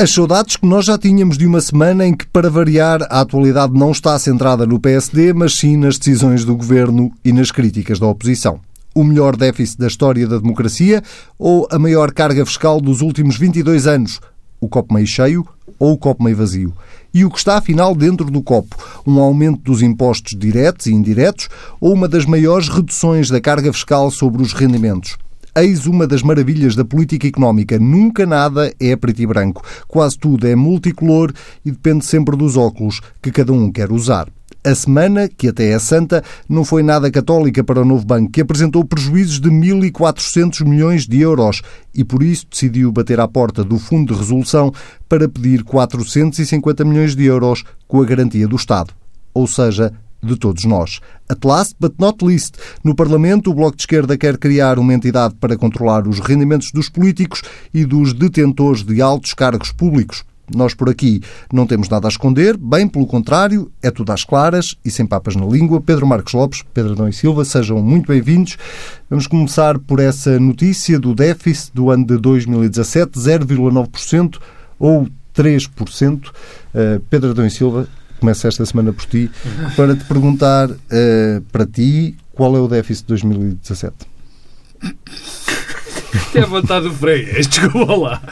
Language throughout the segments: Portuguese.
As saudades que nós já tínhamos de uma semana em que, para variar, a atualidade não está centrada no PSD, mas sim nas decisões do governo e nas críticas da oposição. O melhor déficit da história da democracia ou a maior carga fiscal dos últimos 22 anos? O copo meio cheio ou o copo meio vazio? E o que está, afinal, dentro do copo? Um aumento dos impostos diretos e indiretos ou uma das maiores reduções da carga fiscal sobre os rendimentos? Eis uma das maravilhas da política económica. Nunca nada é preto e branco. Quase tudo é multicolor e depende sempre dos óculos que cada um quer usar. A semana, que até é santa, não foi nada católica para o novo banco, que apresentou prejuízos de 1.400 milhões de euros e, por isso, decidiu bater à porta do Fundo de Resolução para pedir 450 milhões de euros com a garantia do Estado. Ou seja, de todos nós. At last, but not least, no Parlamento, o Bloco de Esquerda quer criar uma entidade para controlar os rendimentos dos políticos e dos detentores de altos cargos públicos. Nós por aqui não temos nada a esconder, bem pelo contrário, é tudo às claras e sem papas na língua. Pedro Marcos Lopes, Pedro Adão e Silva, sejam muito bem-vindos. Vamos começar por essa notícia do déficit do ano de 2017, 0,9% ou 3%. Uh, Pedro Adão e Silva, começo esta semana por ti, para te perguntar uh, para ti qual é o déficit de 2017. Tem a vontade do freio, desculpa lá.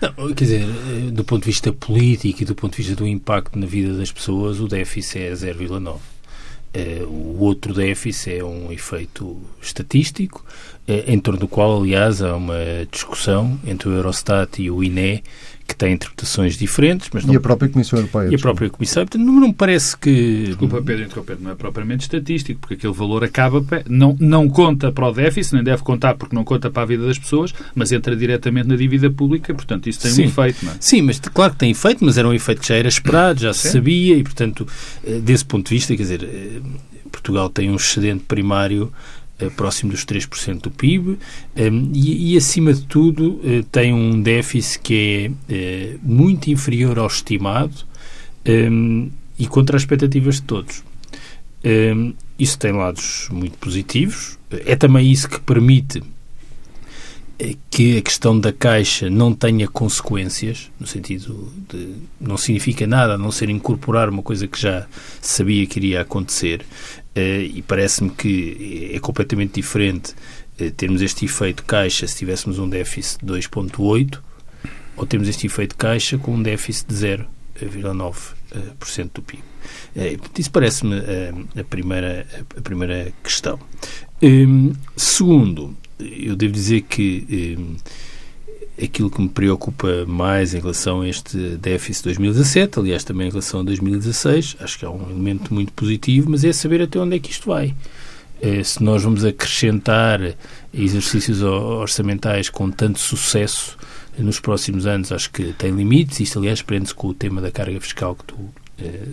Não, quer dizer, do ponto de vista político e do ponto de vista do impacto na vida das pessoas, o déficit é 0,9. Eh, o outro déficit é um efeito estatístico, eh, em torno do qual, aliás, há uma discussão entre o Eurostat e o INE, que tem interpretações diferentes. Mas não... E a própria Comissão Europeia. E a própria Comissão. Portanto, não, não me parece que... Desculpa, Pedro, interromper. Não é propriamente estatístico, porque aquele valor acaba... Não, não conta para o déficit, nem deve contar porque não conta para a vida das pessoas, mas entra diretamente na dívida pública, portanto, isso tem Sim. um efeito, não é? Sim, mas claro que tem efeito, mas era um efeito que já era esperado, já se Sim. sabia, e, portanto, eh, desse ponto de vista, quer dizer, eh, Portugal tem um excedente primário próximo dos 3% do PIB ehm, e, e, acima de tudo, eh, tem um déficit que é eh, muito inferior ao estimado e contra as expectativas de todos. Isso tem lados muito positivos. É também isso que permite que a questão da Caixa não tenha consequências, no sentido de não significa nada a não ser incorporar uma coisa que já sabia que iria acontecer, eh, e parece-me que é completamente diferente eh, termos este efeito Caixa se tivéssemos um déficit de 2,8 ou termos este efeito Caixa com um déficit de 0,9% do PIB. Isso parece-me a primeira, a primeira questão. Hum, segundo, eu devo dizer que hum, aquilo que me preocupa mais em relação a este déficit de 2017, aliás, também em relação a 2016, acho que é um elemento muito positivo, mas é saber até onde é que isto vai. É, se nós vamos acrescentar exercícios orçamentais com tanto sucesso nos próximos anos, acho que tem limites. Isto, aliás, prende-se com o tema da carga fiscal que tu eh,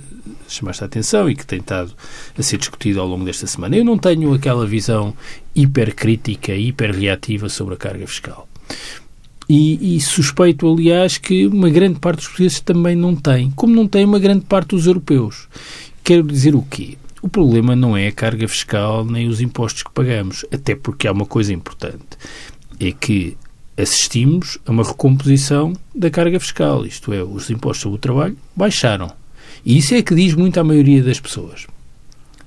chamaste a atenção e que tem estado a ser discutido ao longo desta semana. Eu não tenho aquela visão hipercrítica, hiperreativa sobre a carga fiscal. E, e, suspeito, aliás, que uma grande parte dos portugueses também não tem, como não tem uma grande parte dos europeus. Quero dizer o quê? O problema não é a carga fiscal nem os impostos que pagamos, até porque há uma coisa importante: é que assistimos a uma recomposição da carga fiscal, isto é, os impostos sobre o trabalho baixaram. E isso é que diz muito à maioria das pessoas.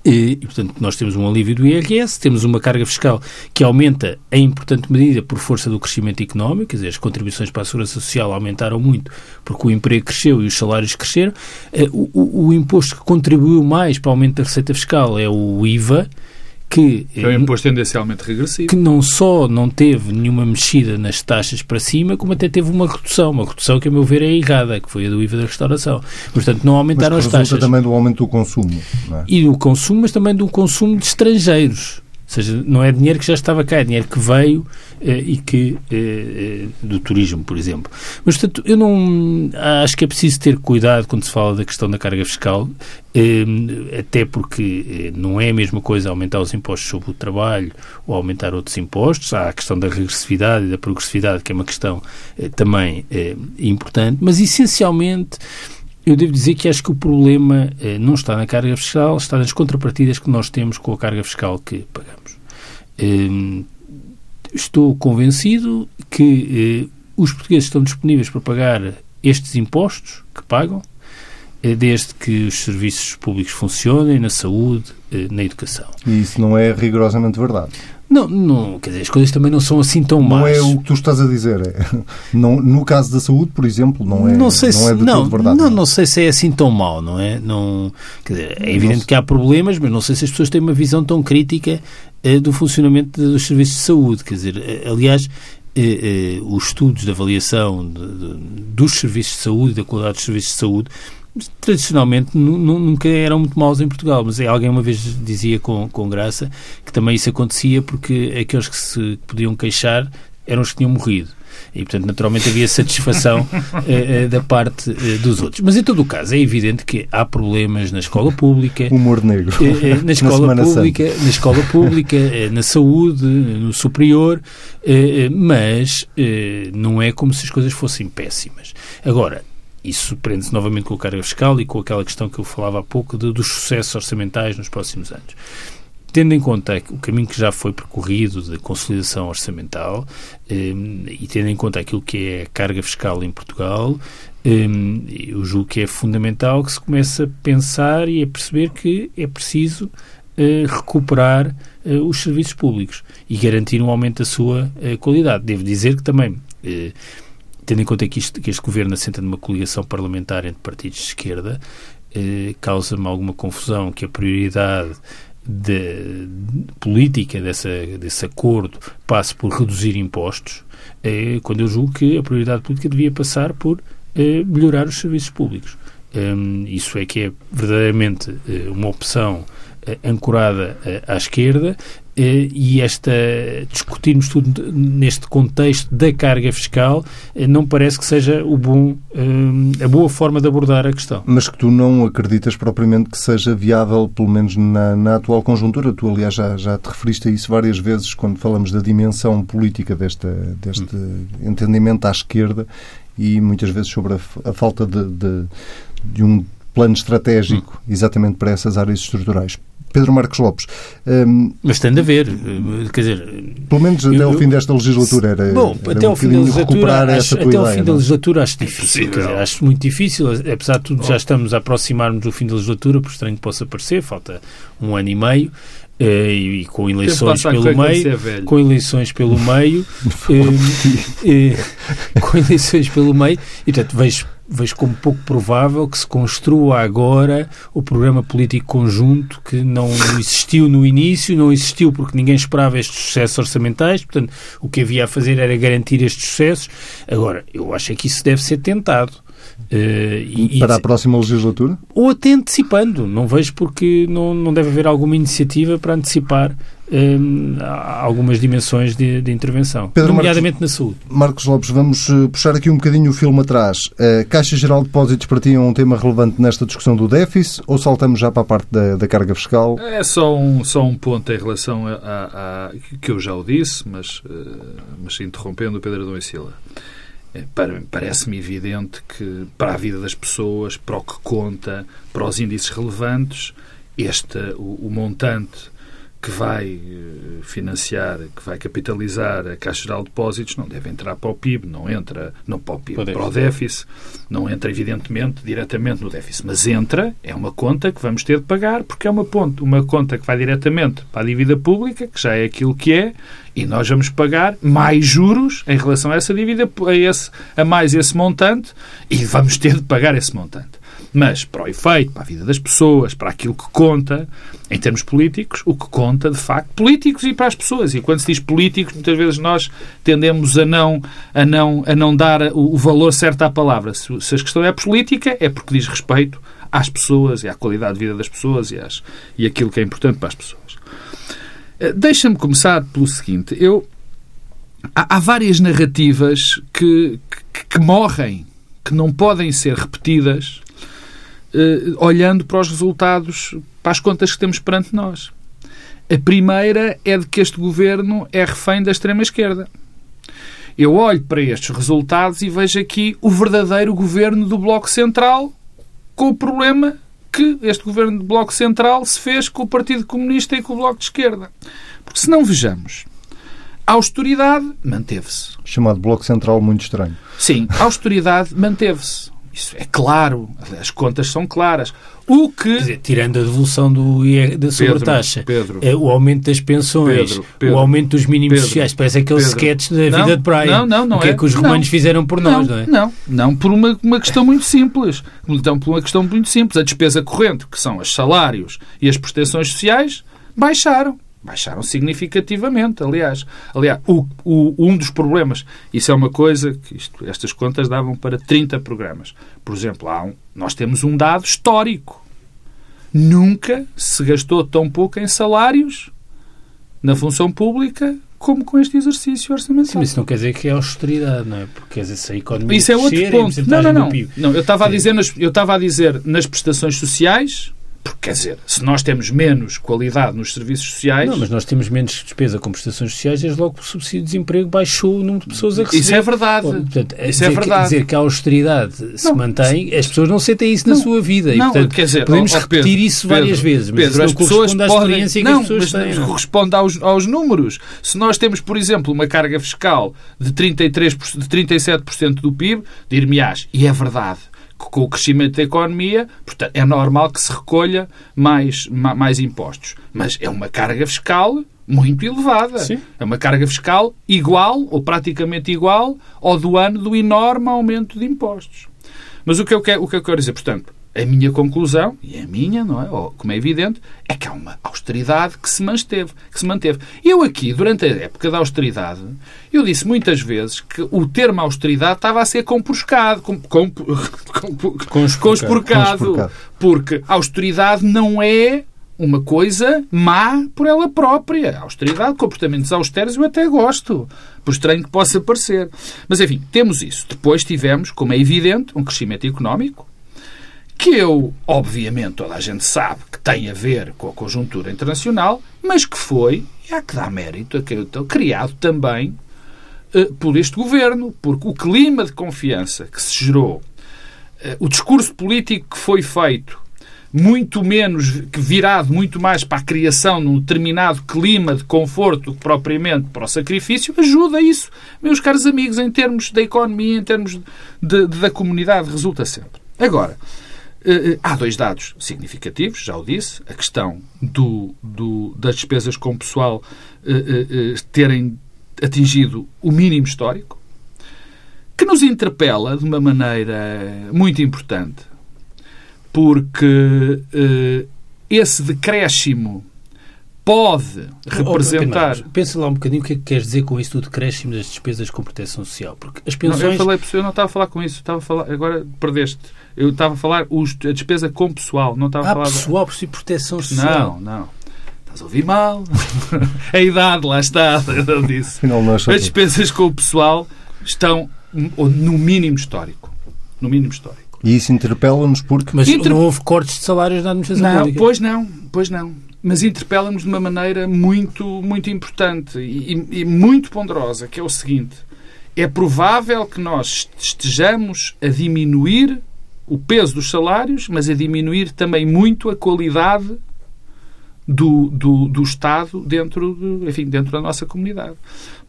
E, portanto, nós temos um alívio do IRS, temos uma carga fiscal que aumenta em importante medida por força do crescimento económico, quer dizer, as contribuições para a segurança social aumentaram muito porque o emprego cresceu e os salários cresceram. Eh, o, o, o imposto que contribuiu mais para o aumento da receita fiscal é o IVA, que é um imposto tendencialmente regressivo. Que não só não teve nenhuma mexida nas taxas para cima, como até teve uma redução. Uma redução que, a meu ver, é errada, que foi a do IVA da restauração. Portanto, não aumentaram mas as taxas. também do aumento do consumo. É? E do consumo, mas também do consumo de estrangeiros. Seja, não é dinheiro que já estava cá, é dinheiro que veio eh, e que eh, eh, do turismo, por exemplo. Mas, portanto, eu não acho que é preciso ter cuidado quando se fala da questão da carga fiscal, eh, até porque eh, não é a mesma coisa aumentar os impostos sobre o trabalho ou aumentar outros impostos. Há a questão da regressividade e da progressividade, que é uma questão eh, também importante, mas essencialmente eu devo dizer que acho que o problema eh, não está na carga fiscal, está nas contrapartidas que nós temos com a carga fiscal que pagamos. Eh, estou convencido que os portugueses estão disponíveis para pagar estes impostos que pagam, eh, desde que os serviços públicos funcionem na saúde, eh, na educação. E isso não é rigorosamente verdade. Não, não, quer dizer, as coisas também não são assim tão más. Não é o que tu estás a dizer. É, não, no caso da saúde, por exemplo, não é, não sei não é de não, todo verdade. Não, não sei se é assim tão mau, não é? Não, quer dizer, é evidente que há problemas, mas não sei se as pessoas têm uma visão tão crítica eh, do funcionamento dos serviços de saúde. Quer dizer, eh, aliás, eh, os estudos de avaliação de, de, dos serviços de saúde, da qualidade dos serviços de saúde, tradicionalmente nunca eram muito maus em Portugal, mas alguém uma vez dizia com, com graça que também isso acontecia porque aqueles que se podiam queixar eram os que tinham morrido. E, portanto, naturalmente havia satisfação eh, eh, da parte eh, dos outros. Mas, em todo o caso, é evidente que há problemas na escola pública. Humor negro. Na escola na pública, na escola pública, eh, na saúde, no superior, mas não é como se as coisas fossem péssimas. Agora, isso prende-se novamente com a carga fiscal e com aquela questão que eu falava há pouco de, dos sucessos orçamentais nos próximos anos. Tendo em conta o caminho que já foi percorrido de consolidação orçamental eh, e tendo em conta aquilo que é a carga fiscal em Portugal, eh, eu julgo que é fundamental que se comece a pensar e a perceber que é preciso eh, recuperar eh, os serviços públicos e garantir um aumento da sua eh, qualidade. Devo dizer que também tendo em conta que, isto, que este governo assenta numa coligação parlamentar entre partidos de esquerda, eh, causa-me alguma confusão que a prioridade de, de, política dessa, desse acordo passe por reduzir impostos, eh, quando eu julgo que a prioridade política devia passar por eh, melhorar os serviços públicos. Um, isso é que é verdadeiramente eh, uma opção eh, ancorada eh, à esquerda e esta discutirmos tudo neste contexto da carga fiscal eh, não parece que seja o bom, eh, a boa forma de abordar a questão. Mas que tu não acreditas propriamente que seja viável, pelo menos na, na atual conjuntura. Tu, aliás, já, já te referiste a isso várias vezes quando falamos da dimensão política desta, deste hum. entendimento à esquerda e muitas vezes sobre a, a falta de, de, de um plano estratégico hum. exatamente para essas áreas estruturais. Pedro Marcos Lopes. Um, Mas tem de haver, quer dizer... Pelo menos até eu, o fim desta legislatura era, bom, era até um o fim da legislatura, acho, até ideia, o fim não? da legislatura acho difícil, dizer, acho muito difícil, apesar de tudo já estamos a aproximar-nos do fim da legislatura, por estranho que possa parecer, falta um ano e meio, Uh, e, com eleições pelo meio, com eleições pelo meio, uh, uh, com eleições pelo meio, e portanto vejo vejo como pouco provável que se construa agora o programa político conjunto que não existiu no início, não existiu porque ninguém esperava estes sucessos orçamentais, portanto, o que havia a fazer era garantir estes sucessos. Agora, eu acho é que isso deve ser tentado. Uh, e, para a próxima legislatura? Ou até antecipando. Não vejo porque não, não deve haver alguma iniciativa para antecipar um, algumas dimensões de, de intervenção, Pedro nomeadamente Marcos, na saúde. Marcos Lopes, vamos eh, puxar aqui um bocadinho o filme atrás. A Caixa Geral de Depósitos para ti é um tema relevante nesta discussão do déficit ou saltamos já para a parte da, da carga fiscal? É só um, só um ponto em relação a, a, a que eu já o disse, mas, uh, mas interrompendo o Pedro Adão e Silva. É, parece-me evidente que para a vida das pessoas, para o que conta, para os índices relevantes, este, o, o montante que vai eh, financiar, que vai capitalizar a Caixa Geral de Depósitos não deve entrar para o PIB, não entra não para o PIB, para, para o déficit, não entra evidentemente diretamente no déficit, mas entra, é uma conta que vamos ter de pagar porque é uma, ponto, uma conta que vai diretamente para a dívida pública, que já é aquilo que é, e nós vamos pagar mais juros em relação a essa dívida, a, esse, a mais esse montante, e vamos ter de pagar esse montante. Mas, para o efeito, para a vida das pessoas, para aquilo que conta, em termos políticos, o que conta, de facto, políticos e para as pessoas. E quando se diz políticos, muitas vezes nós tendemos a não, a não, a não dar o, valor certo à palavra. Se, se a questão é política, é porque diz respeito às pessoas e à qualidade de vida das pessoas e, às, e aquilo que é importante para as pessoas. Eh, deixa-me começar pelo seguinte. Eu, há, há várias narrativas que, que, que morrem, que não podem ser repetidas uh, olhando para os resultados, para as contas que temos perante nós. A primeira é de que este governo é refém da extrema-esquerda. Eu olho para estes resultados e vejo aqui o verdadeiro governo do Bloco Central, com o problema que este governo do Bloco Central se fez com o Partido Comunista e com o Bloco de Esquerda. Porque se não vejamos A austeridade manteve-se. Chamado Bloco Central muito estranho. Sim, a austeridade manteve-se. Isso é claro, as contas são claras. O que. Dizer, tirando a devolução do, da sobretaxa, Pedro, é, o aumento das pensões, Pedro, Pedro, o aumento dos mínimos Pedro, sociais, parece aquele Pedro. sketch da Não, vida de praia. não, não, não o que é, é. que os Não. romanos fizeram por nós, não, é? Não, não, por uma, uma questão muito simples. Então, por uma questão muito simples. A despesa corrente, que são os salários e as prestações sociais, baixaram. Baixaram significativamente, aliás. Aliás, o, o- um dos problemas, isso é uma coisa que isto- estas contas davam para 30 programas. Por exemplo, há um- nós temos um dado histórico. Nunca se gastou tão pouco em salários na função pública como com este exercício Sim, orçamental. mas isso não quer dizer que é austeridade, não é? Porque quer dizer, se a economia Isso é outro a ponto. Não, não, não. Não eu estava a Sim. dizer nas, eu estava a dizer nas prestações sociais, porque quer dizer, se nós temos menos qualidade nos serviços sociais, Não, mas nós temos menos despesa com prestações sociais, desde logo que o subsídio de desemprego baixou o número de pessoas a receber. isso é verdade. Portanto, Isso dizer é que- verdade. dizer que a austeridade se Não. mantém, as pessoas não sentem isso na Não. sua vida. E, Não, portanto, quer dizer, podemos ó, Pedro, repetir isso várias Pedro, vezes, mas Pedro, as pessoas corresponde à experiência não, que as pessoas mas têm. não é? corresponde aos, aos números. Se nós temos, por exemplo, uma carga fiscal de, 33%, de 37% do PIB, dir-me-ás, e é verdade, que com o crescimento da economia, portanto, é normal que se recolha mais, ma- mais impostos. Mas é uma carga fiscal muito elevada. Sim. É uma carga fiscal igual, ou praticamente igual, ao do ano do enorme aumento de impostos. Mas o que eu quero, o que eu quero dizer, portanto, a minha conclusão, e a minha, não é? Ou, como é evidente, é que há uma austeridade que se manteve. Que se manteve. Eu aqui, durante a época da austeridade, eu disse muitas vezes que o termo austeridade estava a ser compurcado. Com, com. Conspurcado. Porque a austeridade não é uma coisa má por ela própria. A austeridade, comportamentos austeros, eu até gosto, por estranho que possa parecer. Mas, enfim, temos isso. Depois tivemos, como é evidente, um crescimento económico, que eu, obviamente, toda a gente sabe que tem a ver com a conjuntura internacional, mas que foi, e há que dar mérito, criado também eh, por este governo, porque o clima de confiança que se gerou, eh, o discurso político que foi feito, muito menos, que virado muito mais para a criação de um determinado clima de conforto que propriamente para o sacrifício, ajuda isso, meus caros amigos, em termos da economia, em termos de- de- da comunidade, resulta sempre. Agora, há dois dados significativos, já o disse, a questão do, do- das despesas com pessoal eh, eh, eh, terem atingido o mínimo histórico, que nos interpela de uma maneira muito importante, porque eh, esse decréscimo pode representar. Oh, Pensa lá um bocadinho o que é que queres dizer com isso do decréscimo das despesas com proteção social. Porque as Não, eu, pensões. falei, eu não estava a falar com isso, estava a falar, agora perdeste. Eu estava a falar os, a despesa com pessoal, não estava a Ah, falar. pessoal, por si proteção social. Não, não. Estás a ouvir mal. a idade, lá está, eu disse. É As despesas com o pessoal estão no mínimo histórico. No mínimo histórico. E isso interpela-nos porque Mas Inter- não houve cortes de salários na administração Não, pública. pois não, pois não. Mas interpela-nos de uma maneira muito, muito importante e, e muito ponderosa, que é o seguinte. É provável que nós estejamos a diminuir o peso dos salários, mas a diminuir também muito a qualidade do, do, do Estado dentro, do, enfim, dentro da nossa comunidade.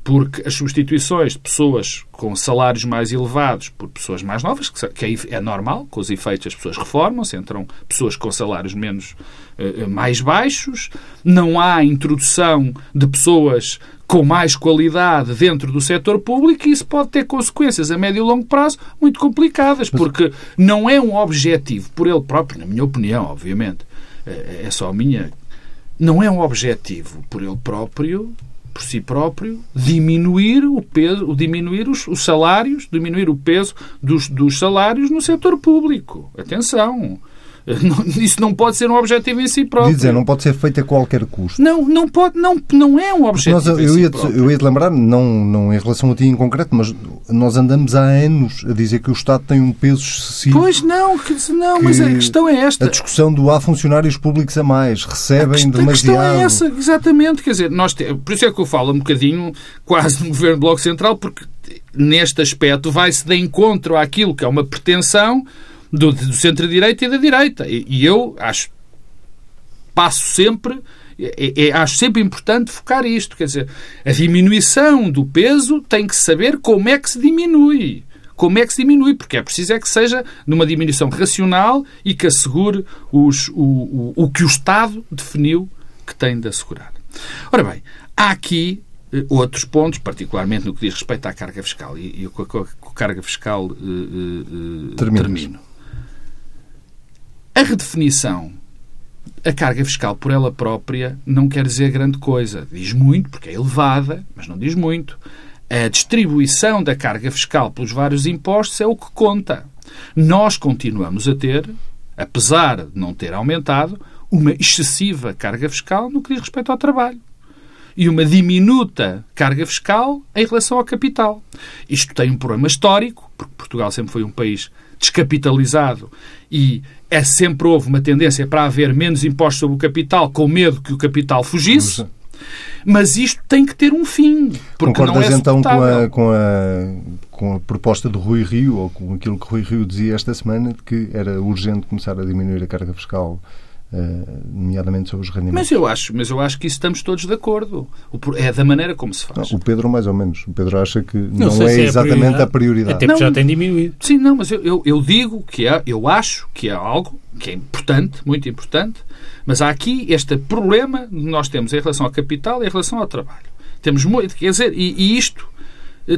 Porque as substituições de pessoas com salários mais elevados por pessoas mais novas, que, é normal, com os efeitos as pessoas reformam-se, entram pessoas com salários menos eh, mais baixos, não há introdução de pessoas com mais qualidade dentro do setor público e isso pode ter consequências a médio e longo prazo muito complicadas, porque não é um objetivo por ele próprio, na minha opinião, obviamente, eh, é só a minha, não é um objetivo por ele próprio, por si próprio, diminuir o peso, diminuir os, os salários, diminuir o peso dos, dos salários no setor público. Atenção. Isso não pode ser um objetivo em si próprio. dizer, não pode ser feito a qualquer custo. Não, não pode, não, não é um objetivo. Nós, eu, si ia próprio. eu ia te lembrar, não, não em relação a ti em concreto, mas nós andamos há anos a dizer que o Estado tem um peso excessivo. Pois não, que- não, que mas a questão é A esta. discussão do há funcionários públicos a mais, A recebem questão, a questão demasiado. é essa, exatamente. Quer dizer, nós te- por isso é que eu falo um bocadinho quase no governo do Bloco Central, porque neste aspecto vai-se de encontro àquilo que é uma pretensão do, do centro-direita e da direita. E, e eu acho passo sempre é, é, acho sempre importante focar isto. Quer dizer, a diminuição do peso tem que saber como é que se diminui. Como é que se diminui? Porque é preciso é que seja numa diminuição racional e que assegure os, o, o, o que o Estado definiu que tem de assegurar. Ora bem, há aqui eh, outros pontos, particularmente no que diz respeito à carga fiscal. E, e com, a, com a carga fiscal uh, uh, termino. A redefinição, a carga fiscal por ela própria não quer dizer grande coisa. Diz muito, porque é elevada, mas não diz muito. A distribuição da carga fiscal pelos vários impostos é o que conta. Nós continuamos a ter, apesar de não ter aumentado, uma excessiva carga fiscal no que diz respeito ao trabalho e uma diminuta carga fiscal em relação ao capital. Isto tem um problema histórico, porque Portugal sempre foi um país descapitalizado e é sempre houve uma tendência para haver menos impostos sobre o capital, com medo que o capital fugisse. Mas isto tem que ter um fim. Concordas é então com a, com, a, com a proposta do Rui Rio, ou com aquilo que Rui Rio dizia esta semana, de que era urgente começar a diminuir a carga fiscal nomeadamente sobre os rendimentos. Mas eu acho, mas eu acho que isso estamos todos de acordo. É da maneira como se faz. Não, o Pedro mais ou menos. O Pedro acha que não, não é, é exatamente a prioridade. Até porque já tem diminuído. Sim, não, mas eu, eu, eu, digo que é, eu acho que é algo que é importante, muito importante, mas há aqui este problema que nós temos em relação ao capital e em relação ao trabalho. Temos muito, quer dizer, e, e isto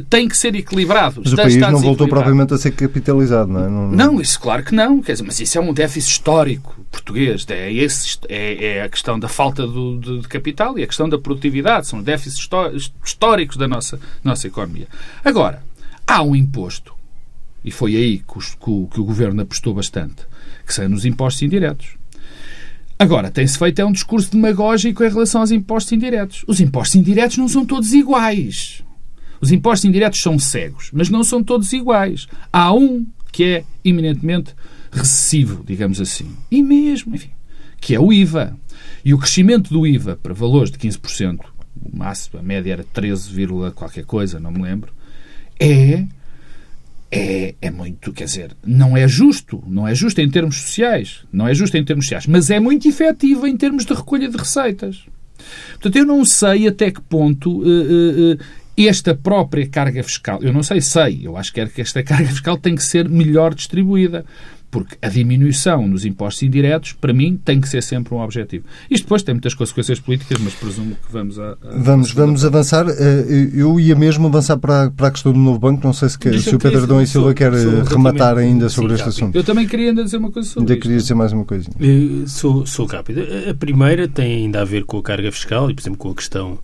tem que ser equilibrado. Mas o país não voltou propriamente a ser capitalizado, não é? Não, não, isso claro que não. Quer dizer, mas isso é um déficit histórico português. É, esse, é, é a questão da falta do, de, de, capital e a questão da produtividade. São déficits históricos da nossa, nossa economia. Agora, há um imposto, e foi aí que, os, que, o, que o Governo apostou bastante, que são nos impostos indiretos. Agora, tem-se feito é um discurso demagógico em relação aos impostos indiretos. Os impostos indiretos não são todos iguais. Os impostos indiretos são cegos, mas não são todos iguais. Há um que é eminentemente recessivo, digamos assim. E mesmo, enfim, que é o IVA. E o crescimento do IVA para valores de 15%, o máximo, a média era 13, qualquer coisa, não me lembro, é, é, é muito, quer dizer, não é justo, não é justo em termos sociais, não é justo em termos sociais, mas é muito efetivo em termos de recolha de receitas. Portanto, eu não sei até que ponto uh, uh, esta própria carga fiscal, eu não sei, sei, eu acho que, é esta carga fiscal tem que ser melhor distribuída. Porque a diminuição nos impostos indiretos, para mim, tem que ser sempre um objetivo. Isto depois tem muitas consequências políticas, mas presumo que vamos a, a Vamos, vamos avançar. Eh, eu ia mesmo avançar para a, para a questão do novo banco. Não sei se, quer, se o Pedro Dom e Silva quer eh, rematar ainda sobre este assunto. Eu também queria ainda dizer uma coisa sobre Ainda queria dizer mais uma coisa. Eh, sou, sou rápido. A primeira tem ainda a ver com a carga fiscal e, por exemplo, com a questão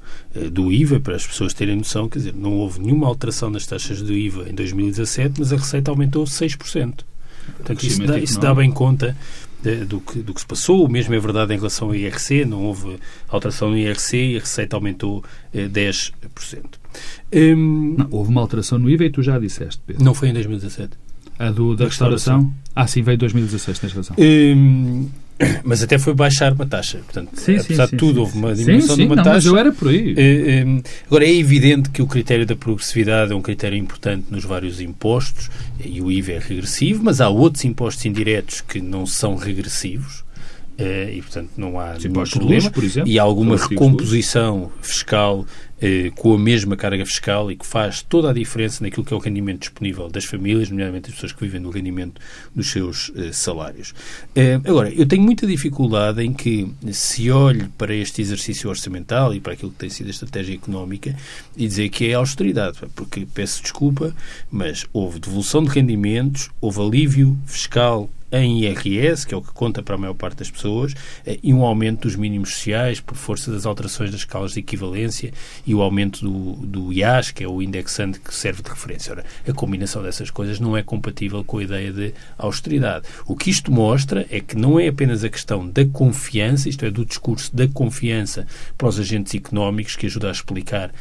do IVA, para as pessoas terem noção. Quer dizer, não houve nenhuma alteração nas taxas do IVA em 2017, mas a receita aumentou 6%. Portanto, isso dá, isso dá bem conta do, que, do que se passou. O mesmo é verdade em relação ao IRC, não houve alteração no IRC e a receita aumentou eh, 10%. Hum, não, houve uma alteração no IVA e tu já disseste, Pedro. Não foi em 2017. A do, da, restauração? restauração? Ah, sim, veio em 2016, tens razão. Hum, mas até foi baixar uma taxa. Portanto, sim, apesar sim, de tudo, sim, houve uma diminuição de uma não, taxa. Mas eu era por aí. Eh, eh, agora, é evidente que o critério da progressividade é um critério importante nos vários impostos, e o IVA é regressivo, mas há outros impostos indiretos que não são regressivos. Eh, e, portanto, não há nenhum problema. Luz, por exemplo, e há alguma recomposição fiscal eh, com a mesma carga fiscal e que faz toda a diferença naquilo que é o rendimento disponível das famílias, nomeadamente as pessoas que vivem do rendimento dos seus eh, salários. Eh, agora, eu tenho muita dificuldade em que se olhe para este exercício orçamental e para aquilo que tem sido a estratégia económica e dizer que é austeridade, porque peço desculpa, mas houve devolução de rendimentos, houve alívio fiscal em IRS, que é o que conta para a maior parte das pessoas, eh, e um aumento dos mínimos sociais por força das alterações das escalas de equivalência e o aumento do, do IAS, que é o indexante que serve de referência. Ora, a combinação dessas coisas não é compatível com a ideia de austeridade. O que isto mostra é que não é apenas a questão da confiança, isto é, do discurso da confiança para os agentes económicos, que ajuda a explicar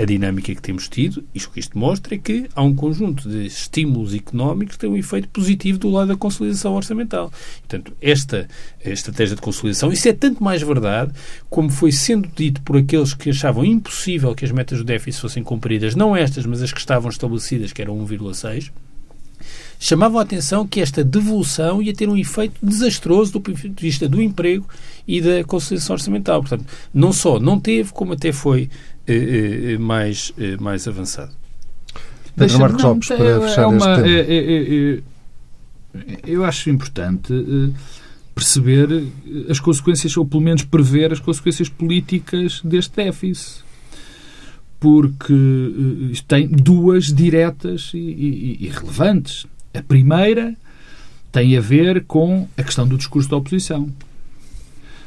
a dinâmica que temos tido, isto que isto mostra é que há um conjunto de estímulos económicos que têm um efeito positivo do lado da consolidação orçamental. Portanto, esta estratégia de consolidação, isso é tanto mais verdade como foi sendo dito por aqueles que achavam impossível que as metas do déficit fossem cumpridas, não estas, mas as que estavam estabelecidas, que eram 1,6, chamavam a atenção que esta devolução ia ter um efeito desastroso do ponto de vista do emprego e da consolidação orçamental. Portanto, não só não teve, como até foi mais, eh, mais avançado. Pedro Marcos Lopes, para é, fechar é uma, este tema. é- é- é- eu acho importante eh, perceber as consequências, ou pelo menos prever as consequências políticas deste déficit. Porque eh, isto tem duas diretas e, e- e relevantes. A primeira tem a ver com a questão do discurso da oposição.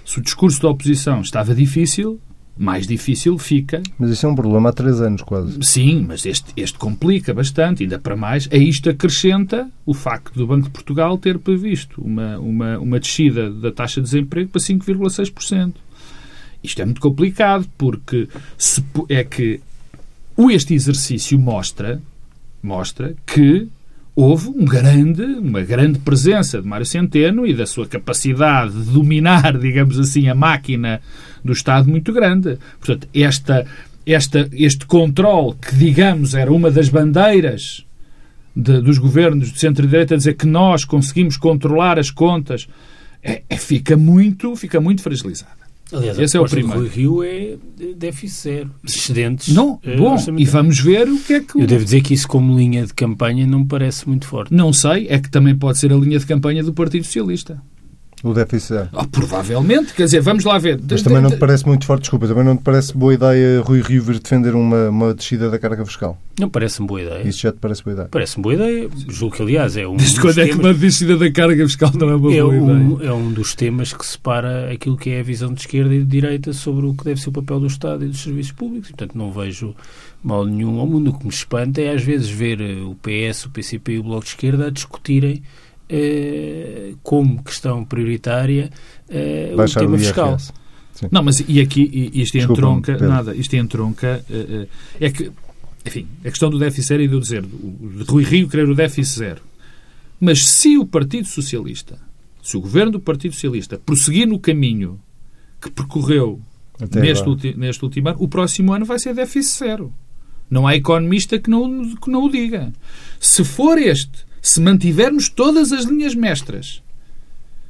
Se o discurso da oposição estava difícil, mais difícil fica Mas isso é um problema há três anos quase. Sim, mas este, este complica bastante, ainda para mais. A isto acrescenta o facto do Banco de Portugal ter previsto uma, uma, uma descida da taxa de desemprego para 5,6%. Isto é muito complicado, porque se é que este exercício mostra, mostra que houve um grande, uma grande presença de Mário Centeno e da sua capacidade de dominar, digamos assim, a máquina do Estado muito grande. Portanto, esta, esta, este controle, que digamos era uma das bandeiras de- dos governos de centro-direita, a dizer que nós conseguimos controlar as contas, é, é- fica, muito, fica muito fragilizada. Aliás, Esse é o primeiro. Rui Rio é déficit zero. Excedentes. Não, eh, bom, e vamos ver o que é que... o- Eu devo dizer que isso, como linha de campanha, não me parece muito forte. Não sei, é que também pode ser a linha de campanha do Partido Socialista. O déficit. Ah, provavelmente, quer dizer, vamos lá ver. Mas também não te parece muito forte, desculpa, também não te parece boa ideia Rui Rio vir defender uma, uma descida da carga fiscal? Não parece-me boa ideia. Isso já te parece boa ideia? Parece-me boa ideia. Julgo que, aliás, é um Desde dos quando é que temas- uma descida da carga fiscal não é uma é boa um, ideia? é um dos temas que separa aquilo que é a visão de esquerda e de direita sobre o que deve ser o papel do Estado e dos serviços públicos. E, portanto, não vejo mal nenhum ao mundo. O que me espanta é, às vezes, ver eh, o PS, o PCP e o Bloco de Esquerda a discutirem como questão prioritária eh, o tema fiscal. IRS. Não, mas e aqui isto entronca, nada, isto entronca, eh, eh, é que, enfim, a questão do déficit zero e do dizer, o de Rui Rio querer o déficit zero. Mas se o Partido Socialista, se o governo do Partido Socialista prosseguir no caminho que percorreu Até neste, ulti- neste último ano, o próximo ano vai ser déficit zero. Não há economista que não, que não o diga. Se for este, se mantivermos todas as linhas mestras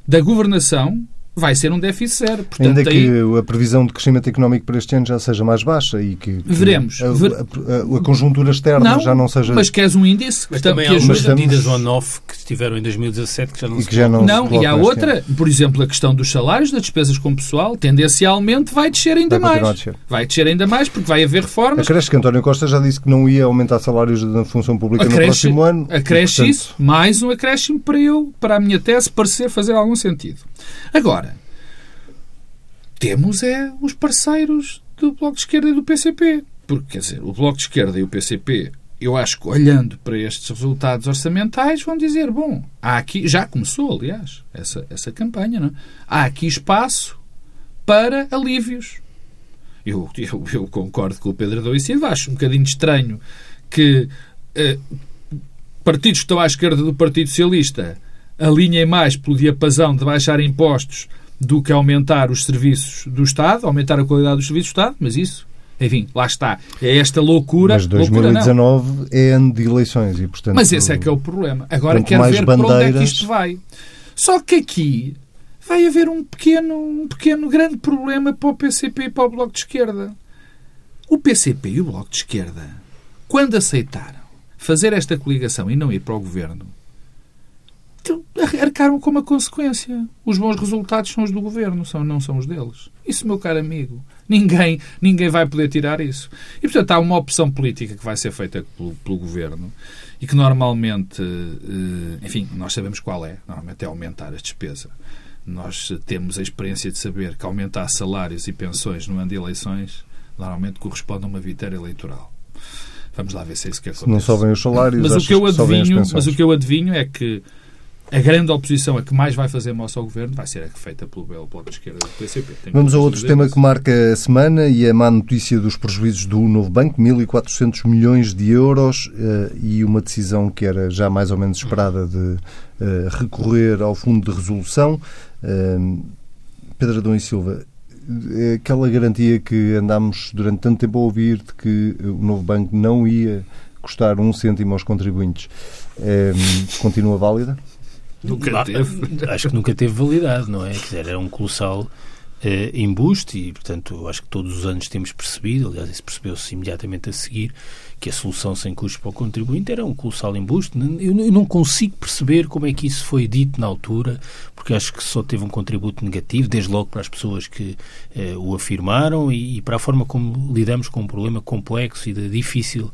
da governação, vai ser um déficit zero. Portanto, Ainda aí- que a previsão de crescimento económico para este ano já seja mais baixa e que, que Veremos. A, a- a- a conjuntura externa já não seja. Mas queres um índice Mas que, tam- também que há algumas estamos- medidas on-off que estiveram em 2017 que já não E se que já não, Não, se e há outra, ano. por exemplo, a questão dos salários, das despesas com pessoal, tendencialmente vai descer ainda Vai mais. descer. Vai descer ainda mais porque vai haver reformas. Acresce que António Costa já disse que não ia aumentar salários da função pública no Acresce, próximo ano. acresce e, portanto, isso, mais um acréscimo para eu, para a minha tese parecer fazer algum sentido. Agora, temos é os parceiros do Bloco de Esquerda e do PCP. Porque, quer dizer, o Bloco de Esquerda e o PCP, eu acho que olhando para estes resultados orçamentais, vão dizer, bom, há aqui, já começou, aliás, essa, essa campanha, não é? Há aqui espaço para alívios. Eu, eu, eu concordo com o Pedro Adão e Silva. Acho um bocadinho estranho que eh, partidos que estão à esquerda do Partido Socialista alinhem mais pelo diapasão de baixar impostos do que aumentar os serviços do Estado, aumentar a qualidade dos serviços do Estado, mas isso, enfim, lá está. É esta loucura. Mas loucura não. 2019 é ano de eleições e, portanto. Mas esse é que é o problema. Agora quero mais ver para onde é que bandeiras- isto vai. Só que aqui vai haver um pequeno, um pequeno grande problema para o PCP e para o Bloco de Esquerda. O PCP e o Bloco de Esquerda, quando aceitaram fazer esta coligação e não ir para o governo, arcaram com uma consequência. Os bons resultados são os do governo, são, não são os deles. Isso, meu caro amigo, ninguém, ninguém vai poder tirar isso. E, portanto, há uma opção política que vai ser feita pelo, pelo governo e que normalmente, eh, enfim, nós sabemos qual é. Normalmente é aumentar a despesa. Nós temos a experiência de saber que aumentar salários e pensões no ano de eleições normalmente corresponde a uma vitória eleitoral. Vamos lá ver se é isso que acontece. Não sobem os salários, Mas o que eu adivinho, mas o que eu adivinho é que a grande oposição a que mais vai fazer moça ao governo vai ser a feita pelo Belo Bloco de Esquerda do PCP. Tenho Vamos a outro tema disso. que marca a semana e a má notícia dos prejuízos do novo banco, 1.400 milhões de euros eh, e uma decisão que era já mais ou menos esperada de eh, recorrer ao fundo de resolução. Eh, Pedro Adão e Silva, aquela garantia que andámos durante tanto tempo a ouvir de que o novo banco não ia custar um cêntimo aos contribuintes, continua válida? Nunca teve. Acho que nunca teve validade, não é? Quer dizer, era um colossal eh, embuste e, portanto, acho que todos os anos temos percebido, aliás, isso percebeu-se imediatamente a seguir, que a solução sem custos para o contribuinte era um colossal embuste. Eu não consigo perceber como é que isso foi dito na altura, porque acho que só teve um contributo negativo, desde logo para as pessoas que eh, o afirmaram e, e, para a forma como lidamos com um problema complexo e de difícil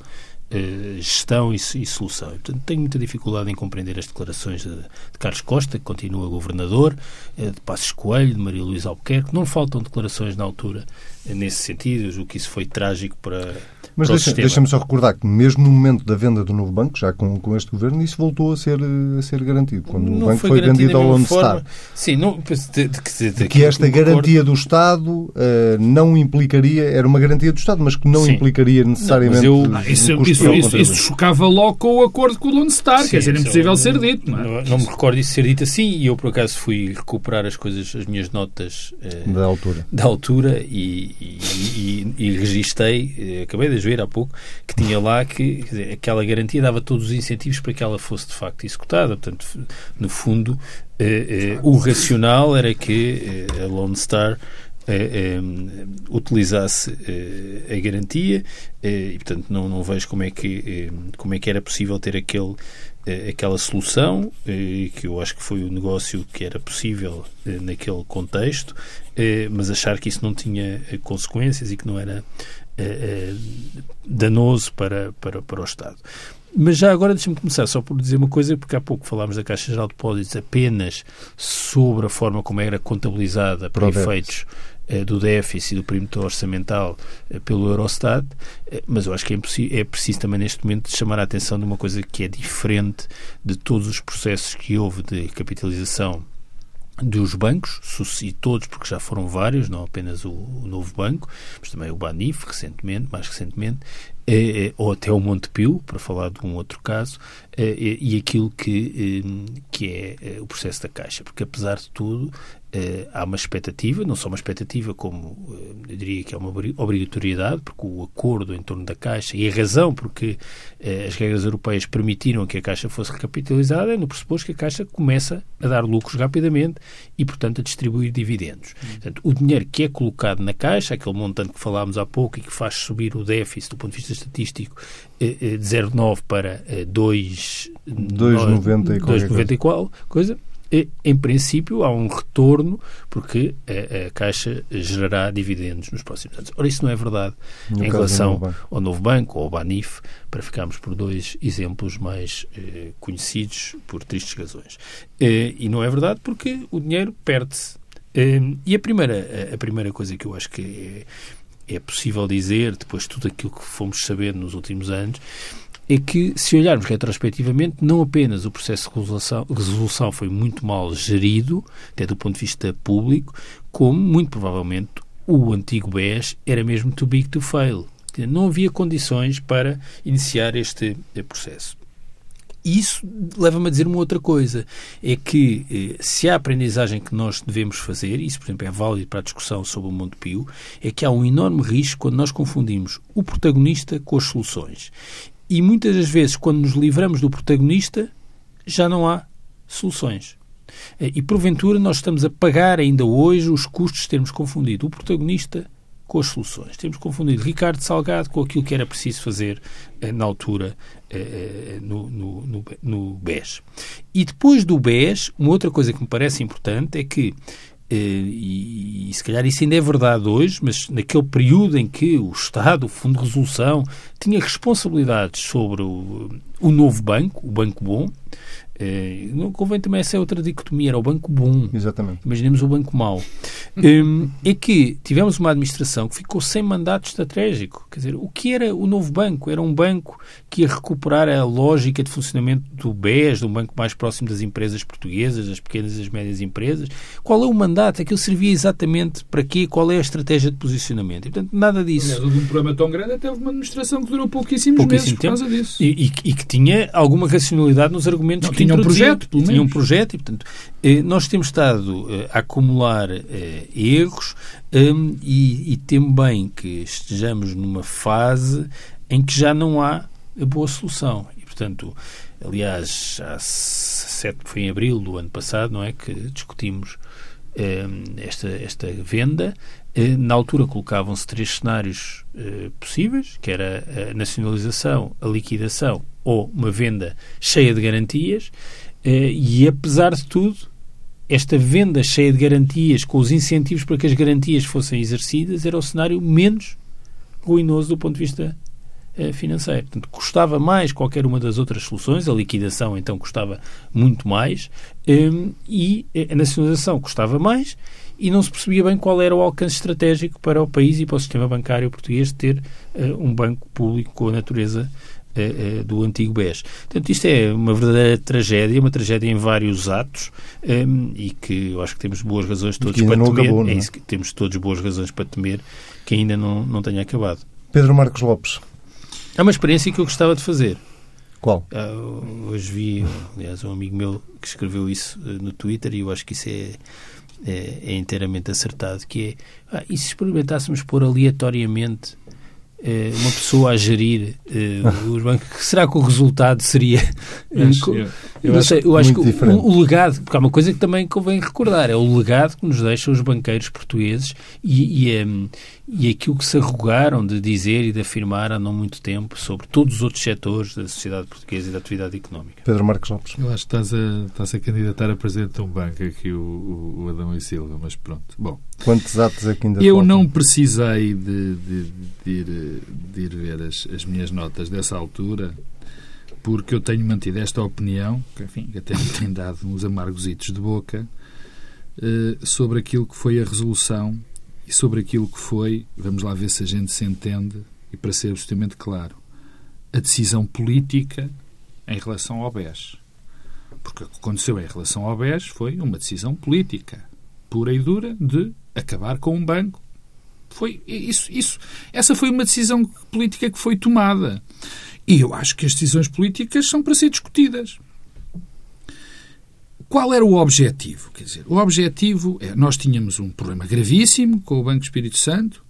eh, gestão e, e, solução. Portanto, tenho muita dificuldade em compreender as declarações de, de Carlos Costa, que continua governador, eh, de Passos Coelho, de Maria Luísa Albuquerque. Não faltam declarações na altura eh, nesse sentido. o que isso foi trágico para, mas deixa-me deixa só recordar que, mesmo no momento da venda do novo banco, já com, com este governo, isso voltou a ser, a ser garantido. Quando não o banco foi, foi vendido ao Lone Star. Sim, não, de, de, de, que esta garantia do Estado uh, não implicaria, era uma garantia do Estado, mas que não Sim. implicaria necessariamente. Não, eu, ah, isso, isso, isso, isso, chocava logo com o acordo com o Lone Star, Sim, quer dizer, é impossível ser dito. Não, é? não, me recordo isso ser dito assim e eu, por acaso, fui recuperar as coisas, as minhas notas uh, da altura, da altura e, e, e, e registrei, eh, acabei de ver há pouco, que tinha lá que dizer, aquela garantia dava todos os incentivos para que ela fosse de facto executada. Portanto, no fundo, eh, eh, o racional era que eh, a Lone Star eh, eh, utilizasse a garantia e portanto não, não vejo como é que como é que era possível ter aquele aquela solução que eu acho que foi o negócio que era possível naquele contexto mas achar que isso não tinha consequências e que não era é, danoso para, para, para o Estado. Mas já agora deixa-me começar só por dizer uma coisa, porque há pouco falámos da Caixa Geral de Depósitos apenas sobre a forma como era contabilizada para efeitos eh, do déficit e do perímetro orçamental eh, pelo Eurostat, mas eu acho que é, é, preciso também neste momento chamar a atenção de uma coisa que é diferente de todos os processos que houve de capitalização dos bancos, e todos, porque já foram vários, não apenas o, o novo banco, mas também o Banif, recentemente, mais recentemente, é, é, ou até o Montepio, para falar de um outro caso, é, e aquilo que, eh, que é eh, o processo da Caixa. Porque, apesar de tudo, Uh, há uma expectativa, não só uma expectativa, como uh, eu diria que é uma obrigatoriedade, porque o acordo em torno da Caixa e a razão porque uh, as regras europeias permitiram que a Caixa fosse recapitalizada é no pressuposto que a Caixa começa a dar lucros rapidamente e, portanto, a distribuir dividendos. Uhum. Portanto, o dinheiro que é colocado na Caixa, aquele montante que falámos há pouco e que faz subir o déficit do ponto de vista estatístico de 0,9 para 2,90 e qual coisa em princípio, há um retorno porque a, a, Caixa gerará dividendos nos próximos anos. Ora, isso não é verdade no em relação novo ao Novo Banco ou ao Banif, para ficarmos por dois exemplos mais eh, conhecidos por tristes razões. Eh, e não é verdade porque o dinheiro perde-se. Eh, e a primeira, a primeira coisa que eu acho que é, é possível dizer, depois de tudo aquilo que fomos sabendo nos últimos anos, é que, se olharmos retrospectivamente, não apenas o processo de resolução, resolução foi muito mal gerido, até do ponto de vista público, como, muito provavelmente, o antigo BES era mesmo too big to fail. Não havia condições para iniciar este processo. Isso leva-me a dizer uma outra coisa, é que eh, se há aprendizagem que nós devemos fazer, isso, por exemplo, é válido para a discussão sobre o Montepio, é que há um enorme risco quando nós confundimos o protagonista com as soluções. E muitas das vezes, quando nos livramos do protagonista, já não há soluções. E porventura nós estamos a pagar ainda hoje os custos de termos confundido o protagonista com as soluções. Temos confundido Ricardo Salgado com aquilo que era preciso fazer eh, na altura eh, eh, no, no, no, no BES. E depois do BES, uma outra coisa que me parece importante é que eh, e, e, se calhar isso ainda é verdade hoje, mas naquele período em que o Estado, o Fundo de Resolução, tinha responsabilidades sobre o, o novo banco, o Banco Bom, é, não convém também essa é outra dicotomia, era o banco bom. Exatamente. Imaginemos o banco mau. um, é que tivemos uma administração que ficou sem mandato estratégico. Quer dizer, o que era o novo banco? Era um banco que ia recuperar a lógica de funcionamento do BES, de um banco mais próximo das empresas portuguesas, das pequenas e das médias empresas. Qual é o mandato? Aquilo servia exatamente para quê? Qual é a estratégia de posicionamento? E, portanto, nada disso. Aliás, um problema tão grande até houve uma administração que durou pouquíssimos Pouquíssimo meses por causa disso. E, e, e, que tinha alguma racionalidade nos argumentos não, que tinha um projeto, pelo tinha um projeto e, portanto, eh, nós temos estado eh, a acumular eh, erros hum, e, e também que estejamos numa fase em que já não há a boa solução. E, portanto, aliás, há sete, foi em abril do ano passado, não é? Que discutimos eh, esta, esta venda. Eh, na altura colocavam-se três cenários eh, possíveis, que era a nacionalização, a liquidação ou uma venda cheia de garantias. E apesar de tudo, esta venda cheia de garantias, com os incentivos para que as garantias fossem exercidas, era o cenário menos ruinoso do ponto de vista eh, financeiro. Portanto, custava mais qualquer uma das outras soluções, a liquidação então custava muito mais e a nacionalização custava mais e não se percebia bem qual era o alcance estratégico para o país e para o sistema bancário português de ter eh, um banco público com a natureza eh, do antigo BES. Portanto, isto é uma verdadeira tragédia, uma tragédia em vários atos ehm, e que eu acho que temos boas razões todos para temer. Acabou, é? é isso que temos todos boas razões para temer que ainda não, não tenha acabado. Pedro Marcos Lopes. É uma experiência que eu gostava de fazer. Qual? Uh, hoje vi, aliás, um amigo meu que escreveu isso uh, no Twitter e eu acho que isso é, é, é inteiramente acertado, que é, ah, e se experimentássemos pôr aleatoriamente uma pessoa a gerir os bancos, será que o resultado seria... Acho, eu, eu, acho, sei, eu acho que o, o, legado, porque há uma coisa que também convém recordar, é o legado que nos deixam os banqueiros portugueses e, e, um, e aquilo que se arrogaram de dizer e de afirmar há não muito tempo sobre todos os outros setores da sociedade portuguesa e da atividade económica. Pedro Marcos Lopes. Eu acho que estás a, estás a candidatar a presidente de um banco aqui, o, o Adão e Silva, mas pronto. Bom, Quantos atos aqui ainda Eu faltam? não precisei de, de, de, ir, de ir ver as, as minhas notas dessa altura, porque eu tenho mantido esta opinião, que enfim, até me tem dado uns amargositos de boca, eh, sobre aquilo que foi a resolução e sobre aquilo que foi, vamos lá ver se a gente se entende, e para ser absolutamente claro, a decisão política em relação ao BES. Porque o que aconteceu em relação ao BES foi uma decisão política, pura e dura, de acabar com um banco. Foi isso, isso. Essa foi uma decisão política que foi tomada. E eu acho que as decisões políticas são para ser discutidas. Qual era o objetivo? Quer dizer, o objetivo é, nós tínhamos um problema gravíssimo com o Banco Espírito Santo.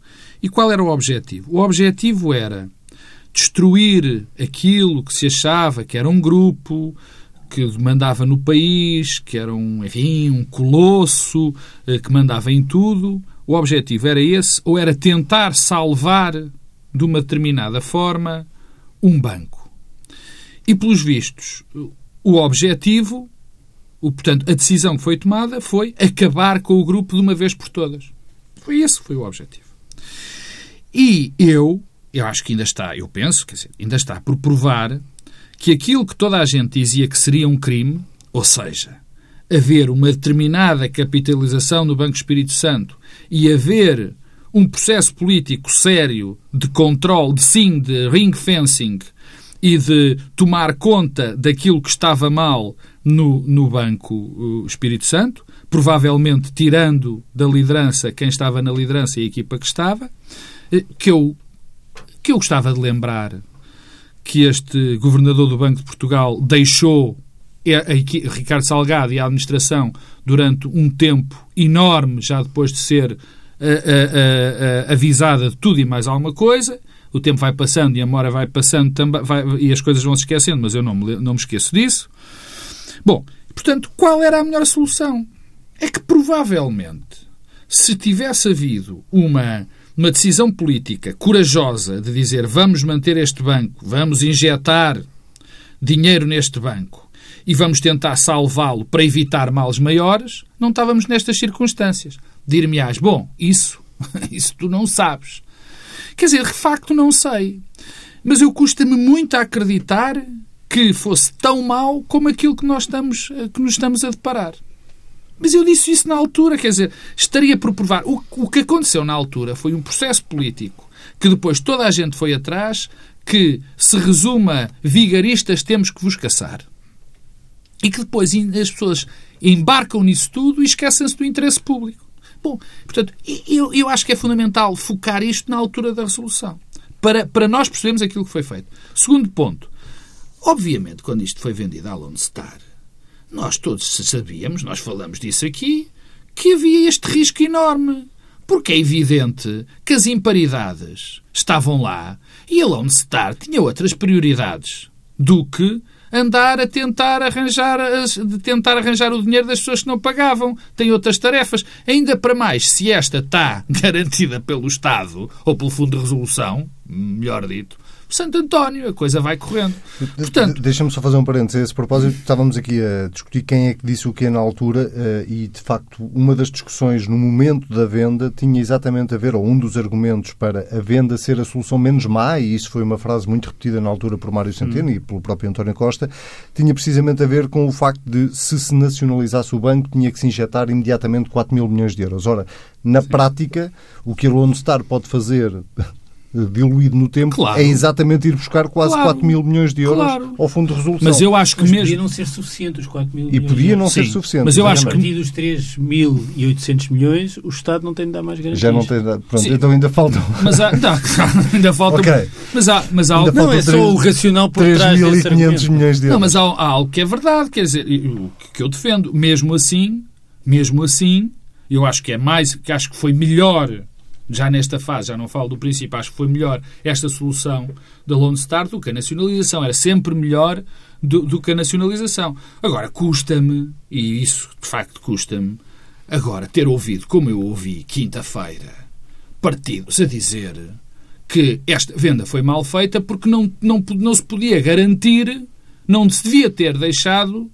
E qual era o objetivo? O objetivo era destruir aquilo que se achava que era um grupo que mandava no país, que era um, enfim, um colosso eh, que mandava em tudo. O objetivo era esse, ou era tentar salvar de uma determinada forma um banco. E, pelos vistos, o objetivo o, portanto, a decisão que foi tomada foi acabar com o grupo de uma vez por todas. Foi esse foi o objetivo. E eu, eu acho que ainda está, eu penso, quer dizer, ainda está por provar que aquilo que toda a gente dizia que seria um crime, ou seja, haver uma determinada capitalização no Banco Espírito Santo e haver um processo político sério de controle, de sim, de ring fencing e de tomar conta daquilo que estava mal no, no Banco Espírito Santo, provavelmente tirando da liderança quem estava na liderança e a equipa que estava, eh, que eu, que eu gostava de lembrar que este governador do Banco de Portugal deixou Ricardo Salgado e a administração durante um tempo enorme, já depois de ser a, eh, avisada de tudo e mais alguma coisa. O tempo vai passando e a memória vai passando também, vai, e as coisas vão se esquecendo, mas eu não me, não me esqueço disso. Bom, portanto, qual era a melhor solução? É que provavelmente, se tivesse havido uma, uma decisão política corajosa de dizer vamos manter este banco, vamos injetar dinheiro neste banco e vamos tentar salvá-lo para evitar males maiores, não estávamos nestas circunstâncias. Dir-me-ás, bom, isso, isso tu não sabes. Quer dizer, de facto não sei. Mas eu custa-me muito a acreditar que fosse tão mau como aquilo que nós estamos, eh, que nos estamos a deparar. Mas eu disse isso na altura, quer dizer, estaria por provar. O, o que aconteceu na altura foi um processo político que depois toda a gente foi atrás, que se resuma vigaristas temos que vos caçar. E que depois as pessoas embarcam nisso tudo e esquecem-se do interesse público. Bom, portanto, eu, eu acho que é fundamental focar isto na altura da resolução. Para, para nós percebermos aquilo que foi feito. Segundo ponto, Obviamente, quando isto foi vendido à Lone Star, nós todos sabíamos, nós falamos disso aqui, que havia este risco enorme. Porque é evidente que as imparidades estavam lá e a Lone Star tinha outras prioridades do que andar a tentar arranjar, tentar arranjar o dinheiro das pessoas que não pagavam. Tem outras tarefas. Ainda para mais, se esta está garantida pelo Estado ou pelo Fundo de Resolução, melhor dito, Santo António, a coisa vai correndo. Portanto... Deixa-me só fazer um parênteses a esse propósito. Estávamos aqui a discutir quem é que disse o que na altura eh, e, de facto, uma das discussões no momento da venda tinha exatamente a ver, ou um dos argumentos para a venda ser a solução menos má, e isso foi uma frase muito repetida na altura por Mário Centeno hum. e pelo próprio António Costa, tinha precisamente a ver com o facto de, se se nacionalizasse o banco, tinha que se injetar imediatamente 4 mil milhões de euros. Ora, na Sim. prática, o que a Lone Star pode fazer diluído no tempo, claro. é exatamente ir buscar quase claro. 4 mil milhões de euros claro. ao Fundo de Resolução. Mas eu acho que mas mesmo... podia não ser suficiente os 4 mil E podia não ser suficiente. Mas eu acho que a partir dos 3.800 milhões o Estado não tem de dar mais garantias. Já não tem de dar. Pronto, Sim. então ainda faltam... Mas há... Não, ainda falta... Okay. Mas há, mas há algo... Não, é só o racional por 3, trás 3.500 milhões de euros. Não, mas há, há algo que é verdade, quer dizer, o que eu defendo. Mesmo assim, mesmo assim, eu acho que é mais, que acho que foi melhor já nesta fase, já não falo do princípio, acho que foi melhor esta solução da Lone Star do que a nacionalização. Era sempre melhor do, do que a nacionalização. Agora, custa-me, e isso de facto custa-me, agora ter ouvido, como eu ouvi quinta-feira, partidos a dizer que esta venda foi mal feita porque não, não, não se podia garantir, não se devia ter deixado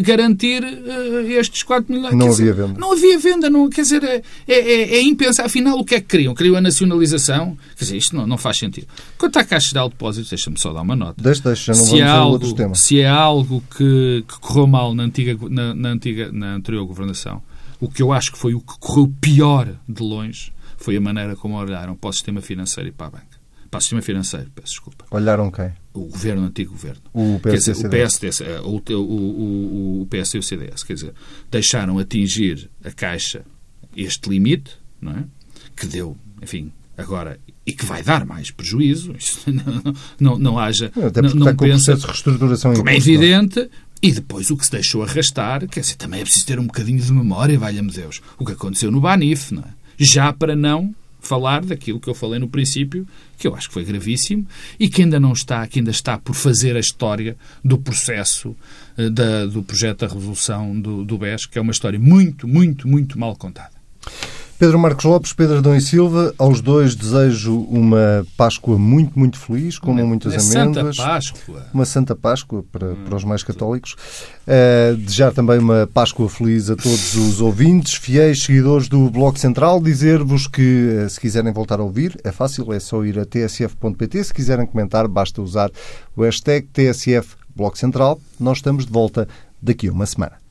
garantir uh, estes 4 milhões. Não havia venda. Não havia venda, não, quer dizer, é, é, é impensável. Afinal, o que é que queriam? Queriam a nacionalização? Quer dizer, isto não, não faz sentido. Quanto à Caixa de Depósitos, deixa-me só dar uma nota. Deixa, deixa, não se vamos é algo, temas. Se é algo que, que correu mal na, antiga, na, na, antiga, na anterior governação, o que eu acho que foi o que correu pior de longe foi a maneira como olharam para o sistema financeiro e para a banca. Para o sistema financeiro, peço desculpa. Olharam quem? o governo, o antigo governo. O PSD, dizer, o, PSD o, o, o, PS e o CDS, quer dizer, deixaram atingir a Caixa este limite, não é? Que deu, enfim, agora e que vai dar mais prejuízo, não, não, não haja. Até não, não pensa, de reestruturação como é evidente. E depois o que se deixou arrastar, quer dizer, também é preciso ter um bocadinho de memória, valha-me Deus, o que aconteceu no Banif, não é? Já para não falar daquilo que eu falei no princípio, que eu acho que foi gravíssimo e que ainda não está, que ainda está por fazer a história do processo eh, da, do projeto da resolução do, do BES, que é uma história muito, muito, muito mal contada. Pedro Marcos Lopes, Pedro Adão e Silva, aos dois desejo uma Páscoa muito, muito feliz, com uma, muitas amêndoas. Santa Páscoa. Uma Santa Páscoa para, hum, para os mais católicos. Uh, desejar também uma Páscoa feliz a todos os ouvintes, fiéis seguidores do Bloco Central. Dizer-vos que, eh, se quiserem voltar a ouvir, é fácil, é só ir a tsf.pt. Se quiserem comentar, basta usar o hashtag TSF Bloco Central. Nós estamos de volta daqui a uma semana.